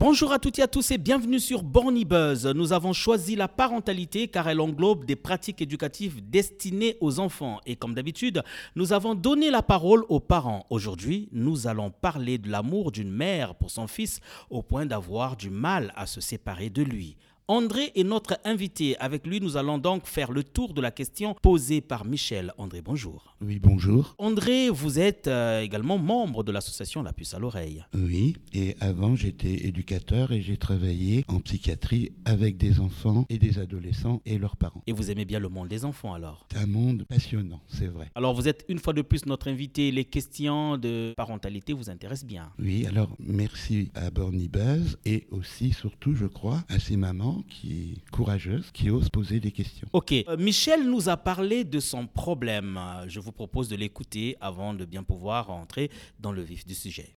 Bonjour à toutes et à tous et bienvenue sur Borny Buzz. Nous avons choisi la parentalité car elle englobe des pratiques éducatives destinées aux enfants. Et comme d'habitude, nous avons donné la parole aux parents. Aujourd'hui, nous allons parler de l'amour d'une mère pour son fils au point d'avoir du mal à se séparer de lui. André est notre invité. Avec lui, nous allons donc faire le tour de la question posée par Michel. André, bonjour. Oui, bonjour. André, vous êtes euh, également membre de l'association La Puce à l'oreille. Oui, et avant j'étais éducateur et j'ai travaillé en psychiatrie avec des enfants et des adolescents et leurs parents. Et vous aimez bien le monde des enfants alors? C'est un monde passionnant, c'est vrai. Alors vous êtes une fois de plus notre invité. Les questions de parentalité vous intéressent bien. Oui, alors merci à Borny Buzz et aussi, surtout, je crois, à ces mamans qui est courageuse, qui ose poser des questions. Ok, euh, Michel nous a parlé de son problème. Je vous propose de l'écouter avant de bien pouvoir entrer dans le vif du sujet.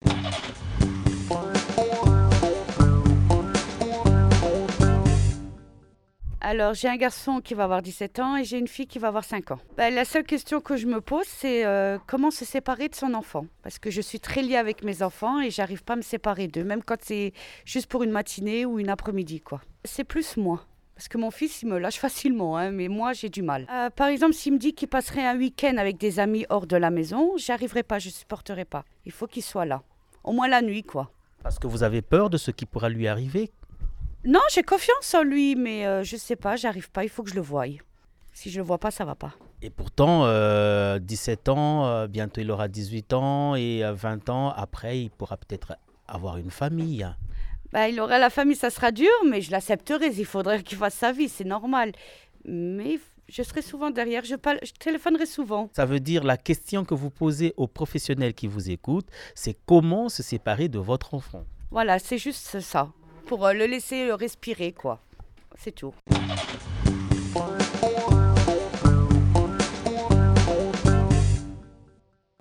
Alors, j'ai un garçon qui va avoir 17 ans et j'ai une fille qui va avoir 5 ans. Ben, la seule question que je me pose, c'est euh, comment se séparer de son enfant? Parce que je suis très liée avec mes enfants et j'arrive pas à me séparer d'eux, même quand c'est juste pour une matinée ou une après-midi, quoi. C'est plus moi. Parce que mon fils, il me lâche facilement, hein, mais moi, j'ai du mal. Euh, par exemple, s'il me dit qu'il passerait un week-end avec des amis hors de la maison, j'arriverai pas, je supporterai pas. Il faut qu'il soit là. Au moins la nuit, quoi. Parce que vous avez peur de ce qui pourra lui arriver. Non, j'ai confiance en lui, mais euh, je sais pas, j'arrive pas, il faut que je le voie. Si je le vois pas, ça va pas. Et pourtant, euh, 17 ans, euh, bientôt il aura 18 ans et euh, 20 ans, après, il pourra peut-être avoir une famille. Bah, il aura la famille, ça sera dur, mais je l'accepterai. Il faudrait qu'il fasse sa vie, c'est normal. Mais je serai souvent derrière, je, parle- je téléphonerai souvent. Ça veut dire la question que vous posez aux professionnels qui vous écoutent, c'est comment se séparer de votre enfant? Voilà, c'est juste ça. Pour euh, le laisser euh, respirer, quoi. C'est tout.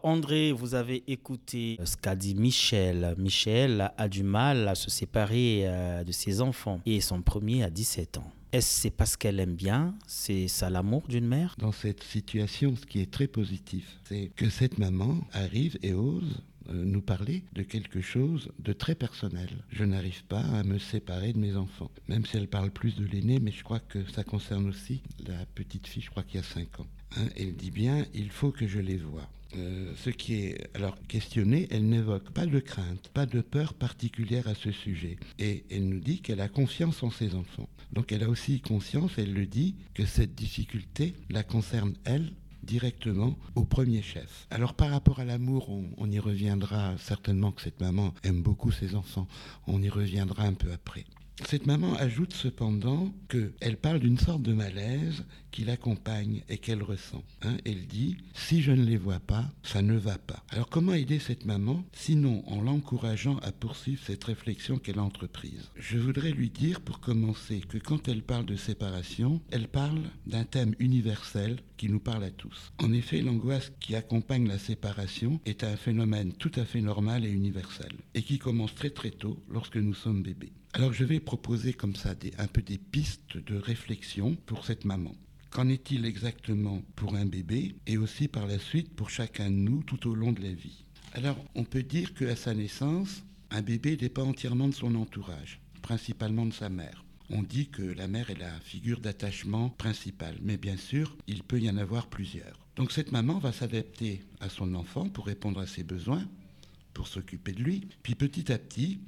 André, vous avez écouté ce qu'a dit Michel. Michel a du mal à se séparer euh, de ses enfants et son premier a 17 ans. Est-ce que c'est parce qu'elle aime bien? C'est ça l'amour d'une mère? Dans cette situation, ce qui est très positif, c'est que cette maman arrive et ose nous parler de quelque chose de très personnel. Je n'arrive pas à me séparer de mes enfants, même si elle parle plus de l'aîné, mais je crois que ça concerne aussi la petite fille, je crois qu'il y a 5 ans. Hein, elle dit bien, il faut que je les voie. Euh, ce qui est alors questionné, elle n'évoque pas de crainte, pas de peur particulière à ce sujet. Et elle nous dit qu'elle a confiance en ses enfants. Donc elle a aussi conscience, elle le dit, que cette difficulté la concerne elle directement au premier chef. Alors par rapport à l'amour, on, on y reviendra certainement que cette maman aime beaucoup ses enfants. On y reviendra un peu après. Cette maman ajoute cependant qu'elle parle d'une sorte de malaise qui l'accompagne et qu'elle ressent. hein. Elle dit Si je ne les vois pas, ça ne va pas. Alors comment aider cette maman Sinon en l'encourageant à poursuivre cette réflexion qu'elle a entreprise? Je voudrais lui dire pour commencer que quand elle parle de séparation, elle parle d'un thème universel qui nous parle à tous. En effet, l'angoisse qui accompagne la séparation est un phénomène tout à fait normal et universel et qui commence très très tôt lorsque nous sommes bébés. Alors je vais proposer comme ça des, un peu des pistes de réflexion pour cette maman. Qu'en est-il exactement pour un bébé et aussi par la suite pour chacun de nous tout au long de la vie? Alors on peut dire qu'à sa naissance, un bébé dépend entièrement de son entourage, principalement de sa mère. On dit que la mère est la figure d'attachement principale, mais bien sûr, il peut y en avoir plusieurs. Donc cette maman va s'adapter à son enfant pour répondre à ses besoins, s'occuper de lui, puis petit à petit,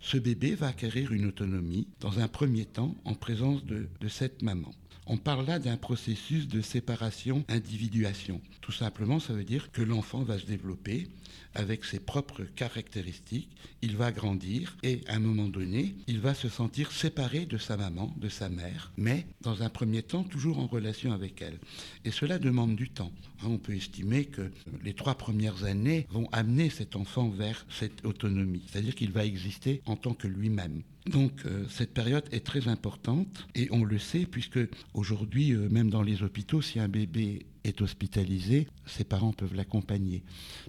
ce bébé va acquérir une autonomie, dans un premier temps, en présence de cette maman. On parle là d'un processus de séparation-individuation. Tout simplement, ça veut dire que l'enfant va se développer avec ses propres caractéristiques, il va grandir et à un moment donné, il va se sentir séparé de sa maman, de sa mère, mais dans un premier temps, toujours en relation avec elle. Et cela demande du temps. Hein, On peut estimer que les trois premières années vont amener cet enfant vers cette autonomie, c'est-à-dire qu'il va exister en tant que lui-même. Donc euh, cette période est très importante et on le sait puisque aujourd'hui, euh, même dans les hôpitaux, si un bébé est hospitalisé, ses parents peuvent l'accompagner.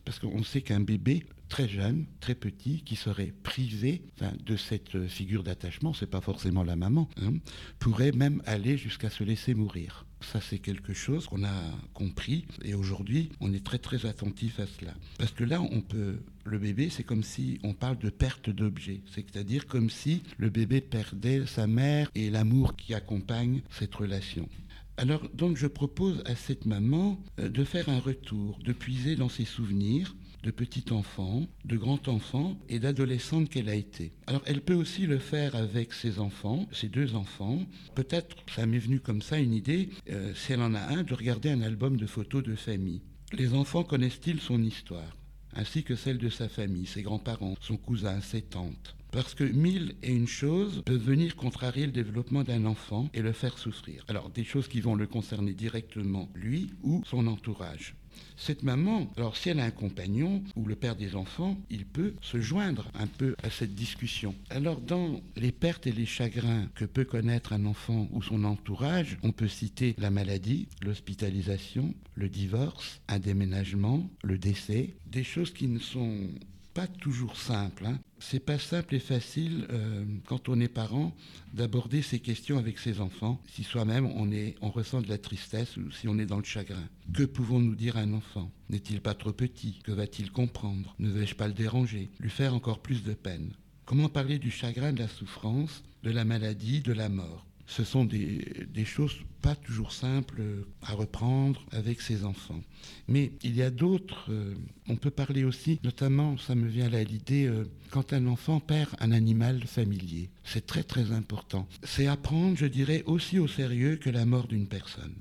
Parce qu'on sait qu'un bébé très jeune, très petit, qui serait privé de cette figure d'attachement, c'est pas forcément la maman, hein, pourrait même aller jusqu'à se laisser mourir. Ça, c'est quelque chose qu'on a compris et aujourd'hui, on est très très attentif à cela. Parce que là, on peut, le bébé, c'est comme si on parle de perte d'objet, c'est-à-dire comme si le bébé perdait sa mère et l'amour qui accompagne cette relation. Alors, donc, je propose à cette maman euh, de faire un retour, de puiser dans ses souvenirs de petit enfant, de grand enfant et d'adolescente qu'elle a été. Alors, elle peut aussi le faire avec ses enfants, ses deux enfants. Peut-être, ça m'est venu comme ça une idée, euh, si elle en a un, de regarder un album de photos de famille. Les enfants connaissent-ils son histoire ainsi que celle de sa famille, ses grands-parents, son cousin, ses tantes? Parce que mille et une choses peuvent venir contrarier le développement d'un enfant et le faire souffrir. Alors, des choses qui vont le concerner directement, lui ou son entourage. Cette maman, alors si elle a un compagnon ou le père des enfants, il peut se joindre un peu à cette discussion. Alors dans les pertes et les chagrins que peut connaître un enfant ou son entourage, on peut citer la maladie, l'hospitalisation, le divorce, un déménagement, le décès, des choses qui ne sont pas toujours simples. Hein. C'est pas simple et facile euh, quand on est parent d'aborder ces questions avec ses enfants, si soi-même on, on ressent de la tristesse ou si on est dans le chagrin. Que pouvons-nous dire à un enfant? N'est-il pas trop petit? Que va-t-il comprendre? Ne vais-je pas le déranger? Lui faire encore plus de peine? Comment parler du chagrin, de la souffrance, de la maladie, de la mort? Ce sont des, choses pas toujours simples à reprendre avec ses enfants. Mais il y a d'autres, euh, on peut parler aussi, notamment, ça me vient à l'idée, euh, quand un enfant perd un animal familier. C'est très très important. C'est apprendre, je dirais, aussi au sérieux que la mort d'une personne.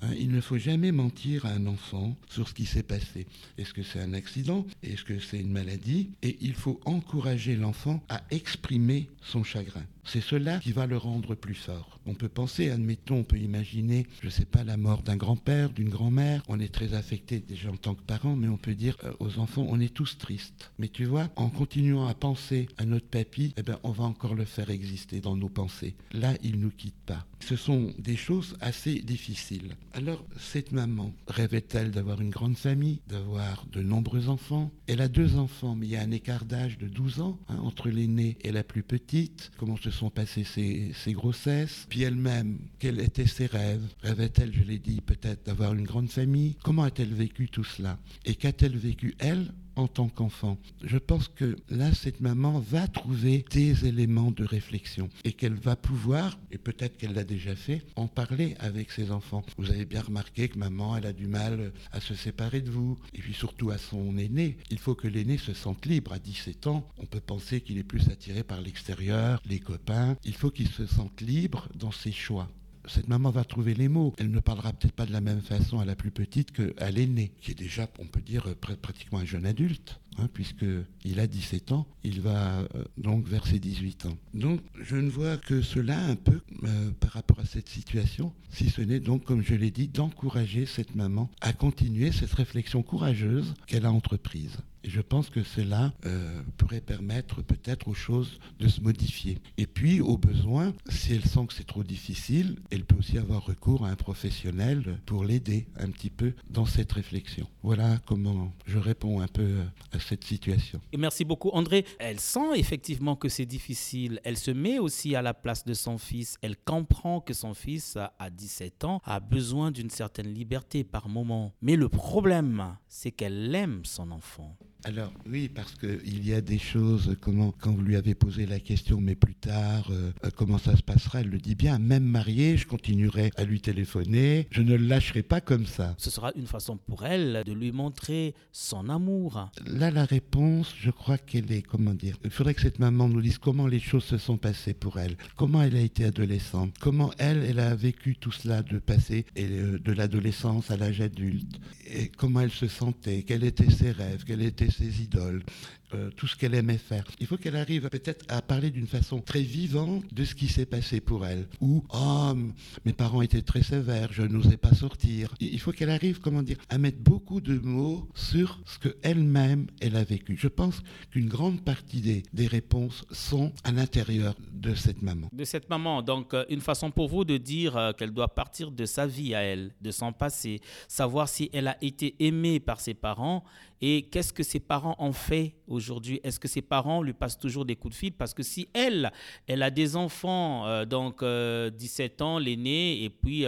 Hein, il ne faut jamais mentir à un enfant sur ce qui s'est passé. Est-ce que c'est un accident? Est-ce que c'est une maladie? Et il faut encourager l'enfant à exprimer son chagrin. C'est cela qui va le rendre plus fort. On peut penser, admettons, on peut imaginer, je ne sais pas, la mort d'un grand-père, d'une grand-mère. On est très affecté déjà en tant que parent, mais on peut dire euh, aux enfants, on est tous tristes. Mais tu vois, en continuant à penser à notre papy, eh ben, on va encore le faire exister dans nos pensées. Là, il ne nous quitte pas. Ce sont des choses assez difficiles. Alors, cette maman rêvait-elle d'avoir une grande famille, d'avoir de nombreux enfants? Elle a deux enfants, mais il y a un écart d'âge de 12 ans hein, entre l'aîné et la plus petite. Comment se sont passées ses, grossesses. Puis elle-même, quels étaient ses rêves? Rêvait-elle, je l'ai dit, peut-être d'avoir une grande famille? Comment a-t-elle vécu tout cela? Et qu'a-t-elle vécu, elle, en tant qu'enfant. Je pense que là, cette maman va trouver des éléments de réflexion et qu'elle va pouvoir, et peut-être qu'elle l'a déjà fait, en parler avec ses enfants. Vous avez bien remarqué que maman, elle a du mal à se séparer de vous, et puis surtout à son aîné. Il faut que l'aîné se sente libre. À 17 ans, on peut penser qu'il est plus attiré par l'extérieur, les copains. Il faut qu'il se sente libre dans ses choix cette maman va trouver les mots. Elle ne parlera peut-être pas de la même façon à la plus petite qu'à l'aînée, qui est déjà, on peut dire, pratiquement un jeune adulte, hein, puisqu'il a 17 ans, il va euh, donc vers ses 18 ans. Donc je ne vois que cela un peu euh, par rapport à cette situation, si ce n'est donc, comme je l'ai dit, d'encourager cette maman à continuer cette réflexion courageuse qu'elle a entreprise. Et je pense que cela euh, pourrait permettre peut-être aux choses de se modifier. Et puis, au besoin, si elle sent que c'est trop difficile, elle peut aussi avoir recours à un professionnel pour l'aider un petit peu dans cette réflexion. Voilà comment je réponds un peu euh, à cette situation. Merci beaucoup, André. Elle sent effectivement que c'est difficile. Elle se met aussi à la place de son fils. Elle comprend que son fils, à 17 ans, a besoin d'une certaine liberté par moment. Mais le problème, c'est qu'elle aime son enfant. Alors oui, parce qu'il y a des choses, comment, quand vous lui avez posé la question, mais plus tard, euh, euh, comment ça se passera, elle le dit bien, même mariée, je continuerai à lui téléphoner, je ne le lâcherai pas comme ça. Ce sera une façon pour elle de lui montrer son amour. Là, la réponse, je crois qu'elle est, comment dire, il faudrait que cette maman nous dise comment les choses se sont passées pour elle, comment elle a été adolescente, comment elle, elle a vécu tout cela de passer et euh, de l'adolescence à l'âge adulte, et comment elle se sentait, quels étaient ses rêves, quels étaient ses idoles, euh, tout ce qu'elle aimait faire. Il faut qu'elle arrive peut-être à parler d'une façon très vivante de ce qui s'est passé pour elle. Ou, oh, mes parents étaient très sévères, je n'osais pas sortir. Il faut qu'elle arrive, comment dire, à mettre beaucoup de mots sur ce qu'elle-même, elle a vécu. Je pense qu'une grande partie des, des réponses sont à l'intérieur de cette maman. De cette maman. Donc, euh, une façon pour vous de dire euh, qu'elle doit partir de sa vie à elle, de son passé, savoir si elle a été aimée par ses parents et qu'est-ce que ses parents ont fait aujourd'hui Est-ce que ses parents lui passent toujours des coups de fil? Parce que si elle, elle a des enfants, euh, donc 17 ans, l'aîné, et puis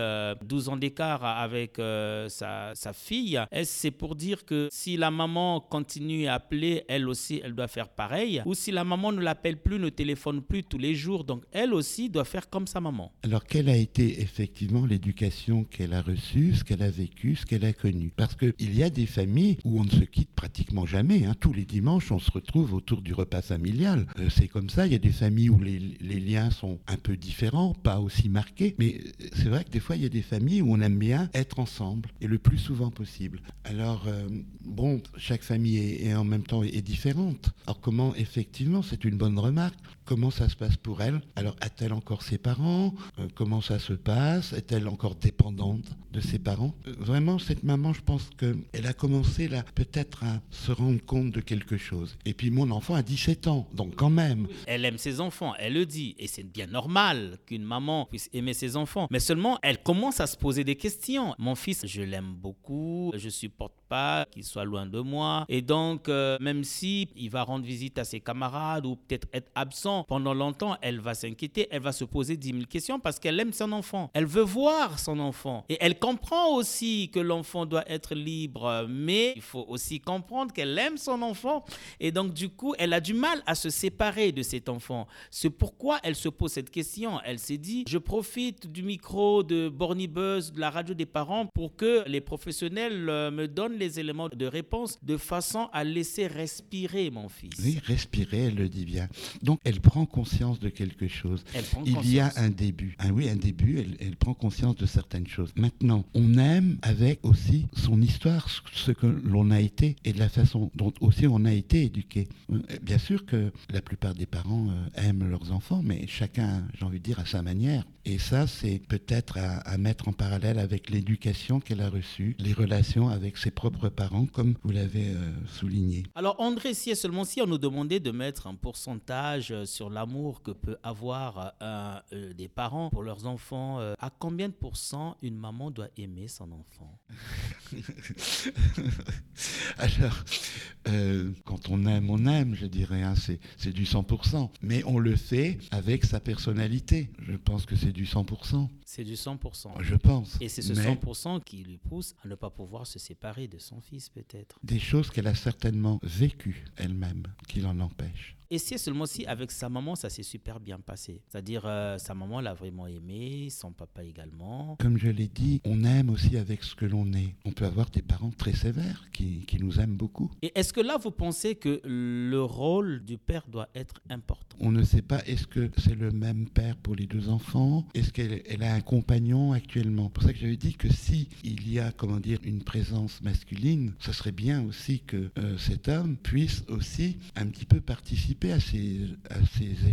12 ans d'écart avec sa, sa, fille, c'est pour dire que si la maman continue à appeler, elle aussi, elle doit faire pareil? Ou si la maman ne l'appelle plus, ne téléphone plus tous les jours, donc elle aussi doit faire comme sa maman? Alors, quelle a été effectivement l'éducation qu'elle a reçue, ce qu'elle a vécu, ce qu'elle a connu? Parce qu'il y a des familles où on ne se quitte pratiquement jamais. Hein. Tous les dimanches, on se retrouve autour du repas familial. Euh, c'est comme ça. Il y a des familles où les, liens sont un peu différents, pas aussi marqués. Mais euh, c'est vrai que des fois, il y a des familles où on aime bien être ensemble et le plus souvent possible. Alors, euh, bon, chaque famille est, en même temps est, différente. Alors, comment, effectivement, c'est une bonne remarque, comment ça se passe pour elle? Alors, a-t-elle encore ses parents? Comment ça se passe? Est-elle encore dépendante de ses parents? Vraiment, cette maman, je pense qu'elle a commencé là, peut-être à se rendre compte de quelque chose. Et puis mon enfant a 17 ans, donc quand même. Elle aime ses enfants, elle le dit, et c'est bien normal qu'une maman puisse aimer ses enfants. Mais seulement, elle commence à se poser des questions. Mon fils, je l'aime beaucoup, je supporte pas qu'il soit loin de moi. Et donc, euh, même si il va rendre visite à ses camarades ou peut-être être absent pendant longtemps, elle va s'inquiéter, elle va se poser 10 000 questions parce qu'elle aime son enfant. Elle veut voir son enfant. Et elle comprend aussi que l'enfant doit être libre, mais il faut aussi comprendre qu'elle aime son enfant et donc du coup, elle a du mal à se séparer de cet enfant. C'est pourquoi elle se pose cette question. Elle s'est dit, je profite du micro de Borny Buzz, de la radio des parents, pour que les professionnels euh, me donnent les éléments de réponse de façon à laisser respirer mon fils. Oui, respirer, elle le dit bien. Donc, elle prend conscience de quelque chose. Il y a un début. Ah oui, un début, elle, elle prend conscience de certaines choses. Maintenant, on aime avec aussi son histoire, ce que l'on a été et de la façon dont aussi on a été Euh, bien sûr que la plupart des parents euh, aiment leurs enfants, mais chacun, j'ai envie de dire, à sa manière. Et ça, c'est peut-être à, mettre en parallèle avec l'éducation qu'elle a reçue, les relations avec ses propres parents, comme vous l'avez euh, souligné. Alors, André, si seulement si on nous demandait de mettre un pourcentage sur l'amour que peut avoir un, des parents pour leurs enfants, à combien de pourcents une maman doit aimer son enfant? Alors, euh, quand on aime, on aime, je dirais, hein, c'est du 100%. Mais on le fait avec sa personnalité. Je pense que c'est du 100%. C'est du 100%. Je pense. Et c'est ce 100% qui lui pousse à ne pas pouvoir se séparer de son fils, peut-être. Des choses qu'elle a certainement vécues elle-même, qui l'en empêchent. Et c'est seulement si avec sa maman, ça s'est super bien passé. C'est-à-dire, euh, sa maman l'a vraiment aimé, son papa également. Comme je l'ai dit, on aime aussi avec ce que l'on est. On peut avoir des parents très sévères qui, qui nous aiment beaucoup. Et est-ce que là, vous pensez que le rôle du père doit être important? On ne sait pas, est-ce que c'est le même père pour les deux enfants? Est-ce qu'elle elle a un compagnon actuellement? C'est pour ça que j'avais dit que si il y a, comment dire, une présence masculine, ce serait bien aussi que euh, cet homme puisse aussi un petit peu participer à ces,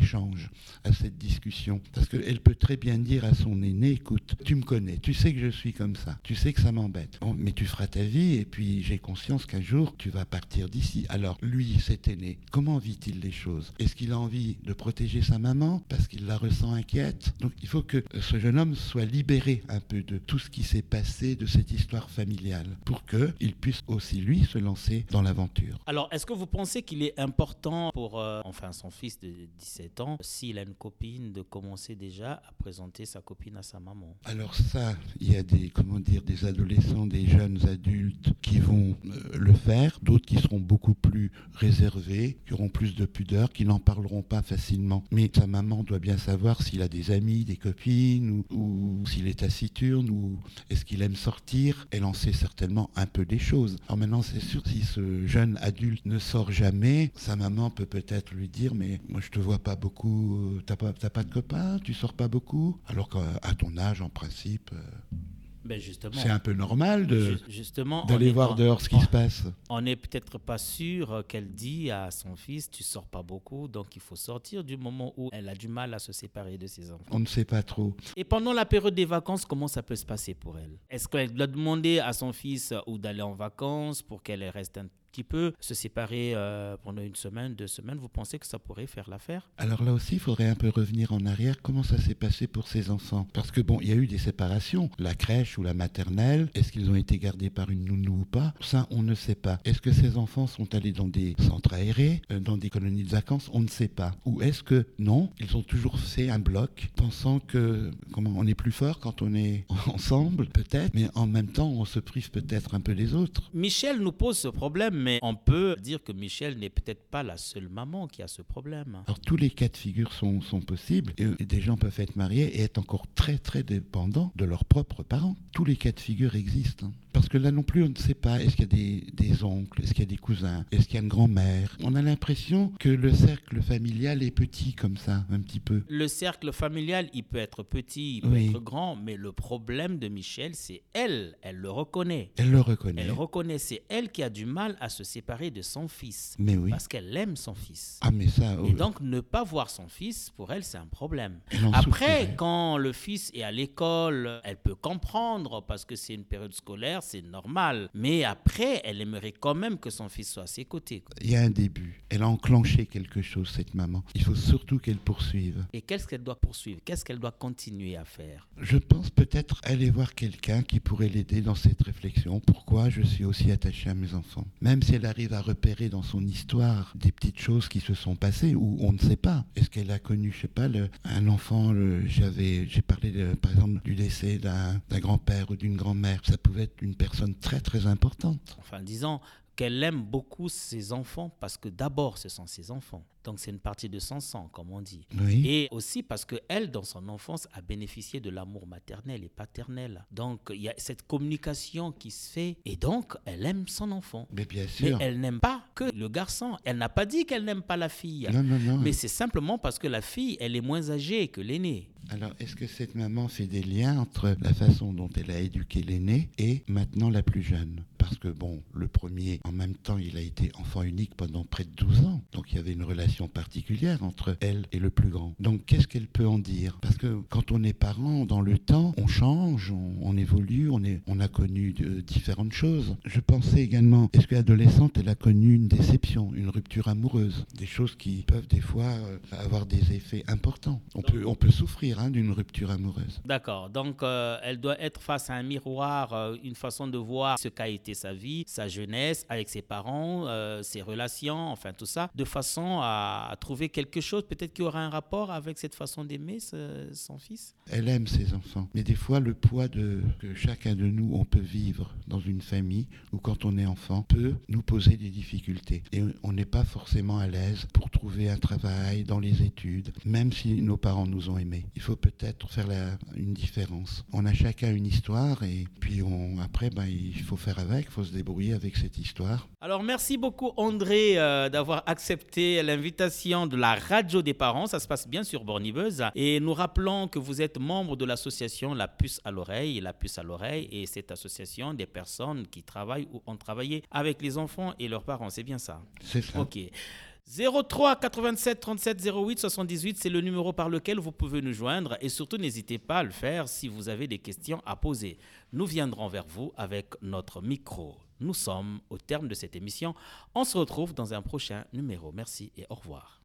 échanges, à cette discussion. Parce qu'elle peut très bien dire à son aîné, écoute, tu me connais, tu sais que je suis comme ça, tu sais que ça m'embête. mais tu feras ta vie et puis j'ai conscience qu'un jour, tu vas partir d'ici. Alors, lui, cet aîné, comment vit-il les choses? Est-ce qu'il a envie de protéger sa maman parce qu'il la ressent inquiète? Donc, il faut que ce jeune homme soit libéré un peu de tout ce qui s'est passé, de cette histoire familiale, pour qu'il puisse aussi, lui, se lancer dans l'aventure. Alors, est-ce que vous pensez qu'il est important pour... Euh, enfin son fils de 17 ans, s'il a une copine, de commencer déjà à présenter sa copine à sa maman. Alors ça, il y a des, comment dire, des adolescents, des jeunes adultes qui vont euh, le faire, d'autres qui seront beaucoup plus réservés, qui auront plus de pudeur, qui n'en parleront pas facilement. Mais sa maman doit bien savoir s'il a des amis, des copines, ou, s'il est taciturne, ou est-ce qu'il aime sortir. Elle en sait certainement un peu des choses. Alors maintenant, c'est sûr, si ce jeune adulte ne sort jamais, sa maman peut peut-être lui dire mais moi je te vois pas beaucoup, euh, t'as pas, pas de copains, tu sors pas beaucoup, alors qu'à ton âge en principe. Euh, Ben. C'est un peu normal de d'aller voir dehors ce qui on- se passe. On n'est peut-être pas sûr euh, qu'elle dit à son fils Tu sors pas beaucoup, donc il faut sortir du moment où elle a du mal à se séparer de ses enfants. On ne sait pas trop. Et pendant la période des vacances, comment ça peut se passer pour elle? Est-ce qu'elle doit demander à son fils ou d'aller en vacances pour qu'elle reste un petit peu, se séparer euh, pendant une semaine, deux semaines Vous pensez que ça pourrait faire l'affaire? Alors là aussi, il faudrait un peu revenir en arrière. Comment ça s'est passé pour ces enfants? Parce que bon, il y a eu des séparations. La crèche ou la maternelle, est-ce qu'ils ont été gardés par une nounou ou pas? Ça, on ne sait pas. Est-ce que ces enfants sont allés dans des centres aérés, euh, dans des colonies de vacances? On ne sait pas. Ou est-ce que non Ils ont toujours fait un bloc, pensant que comment on est plus fort quand on est ensemble, peut-être, mais en même temps, on se prive peut-être un peu des autres? Michel nous pose ce problème, mais on peut dire que Michel n'est peut-être pas la seule maman qui a ce problème. Alors tous les cas de figure sont, sont possibles et, et des gens peuvent être mariés et être encore très très dépendants de leurs propres parents. Tous les cas de figure existent. Parce que là non plus on ne sait pas, est-ce qu'il y a des, des oncles, est-ce qu'il y a des cousins, est-ce qu'il y a une grand-mère. On a l'impression que le cercle familial est petit comme ça, un petit peu. Le cercle familial, il peut être petit, il peut Oui. être grand, mais le problème de Michel, c'est elle, elle le reconnaît. Elle le reconnaît. Elle reconnaît, c'est elle qui a du mal à se séparer de son fils. Mais oui. Parce qu'elle aime son fils. Ah mais ça, oh, Et donc, ne pas voir son fils, pour elle, c'est un problème. Après, souffrirait. quand le fils est à l'école, elle peut comprendre parce que c'est une période scolaire, c'est normal. Mais après, elle aimerait quand même que son fils soit à ses côtés. quoi. il y a un début. Elle a enclenché quelque chose, cette maman. Il faut surtout qu'elle poursuive. Et qu'est-ce qu'elle doit poursuivre? Qu'est-ce qu'elle doit continuer à faire? Je pense peut-être aller voir quelqu'un qui pourrait l'aider dans cette réflexion. Pourquoi je suis aussi attaché à mes enfants? Même si elle arrive à repérer dans son histoire des petites choses qui se sont passées ou on ne sait pas. Est-ce qu'elle a connu, je sais pas, le- un enfant J'avais, j'ai parlé de- par exemple du décès d'un grand-père ou d'une grand-mère. Ça pouvait être une personne très très importante. Enfin, disons qu'elle aime beaucoup ses enfants parce que d'abord, ce sont ses enfants. Donc, c'est une partie de son sang, comme on dit. Oui. Et aussi parce que elle, dans son enfance, a bénéficié de l'amour maternel et paternel. Donc, il y a cette communication qui se fait. Et donc, elle aime son enfant. Mais bien Mais sûr. elle n'aime pas que le garçon. Elle n'a pas dit qu'elle n'aime pas la fille. Non, non, non. Mais c'est simplement parce que la fille, elle est moins âgée que l'aîné. Alors, est-ce que cette maman fait des liens entre la façon dont elle a éduqué l'aîné et maintenant la plus jeune? Parce que, bon, le premier, en même temps, il a été enfant unique pendant près de 12 ans. Donc, il y avait une relation particulière entre elle et le plus grand. Donc, qu'est-ce qu'elle peut en dire? Parce que quand on est parent, dans le temps, on change, on, évolue, on, a connu différentes choses. Je pensais également, est-ce qu'adolescente, elle a connu une déception, une rupture amoureuse? Des choses qui peuvent des fois euh, avoir des effets importants. On peut, on peut souffrir hein, d'une rupture amoureuse. D'accord. Donc, euh, elle doit être face à un miroir, euh, une façon de voir ce qu'a été sa vie, sa jeunesse, avec ses parents, euh, ses relations, enfin tout ça, de façon à, trouver quelque chose, peut-être qui aura un rapport avec cette façon d'aimer son fils. Elle aime ses enfants. Mais des fois, le poids de, que chacun de nous, on peut vivre dans une famille ou quand on est enfant, peut nous poser des difficultés. Et on n'est pas forcément à l'aise pour trouver un travail dans les études, même si nos parents nous ont aimés. Il faut peut-être faire une différence. On a chacun une histoire et puis après, ben, il faut faire avec, il faut se débrouiller avec cette histoire. Alors, merci beaucoup, André, euh, d'avoir accepté l'invitation de la radio des parents. Ça se passe bien sur Bornibus. Et nous rappelons que vous êtes membre de l'association La Puce à l'oreille. La Puce à l'oreille est cette association des personnes qui travaillent ou ont travaillé avec les enfants et leurs parents. C'est bien ça? C'est ça. Ok. 03 87 37 08 78, c'est le numéro par lequel vous pouvez nous joindre et surtout n'hésitez pas à le faire si vous avez des questions à poser. Nous viendrons vers vous avec notre micro. Nous sommes au terme de cette émission. On se retrouve dans un prochain numéro. Merci et au revoir.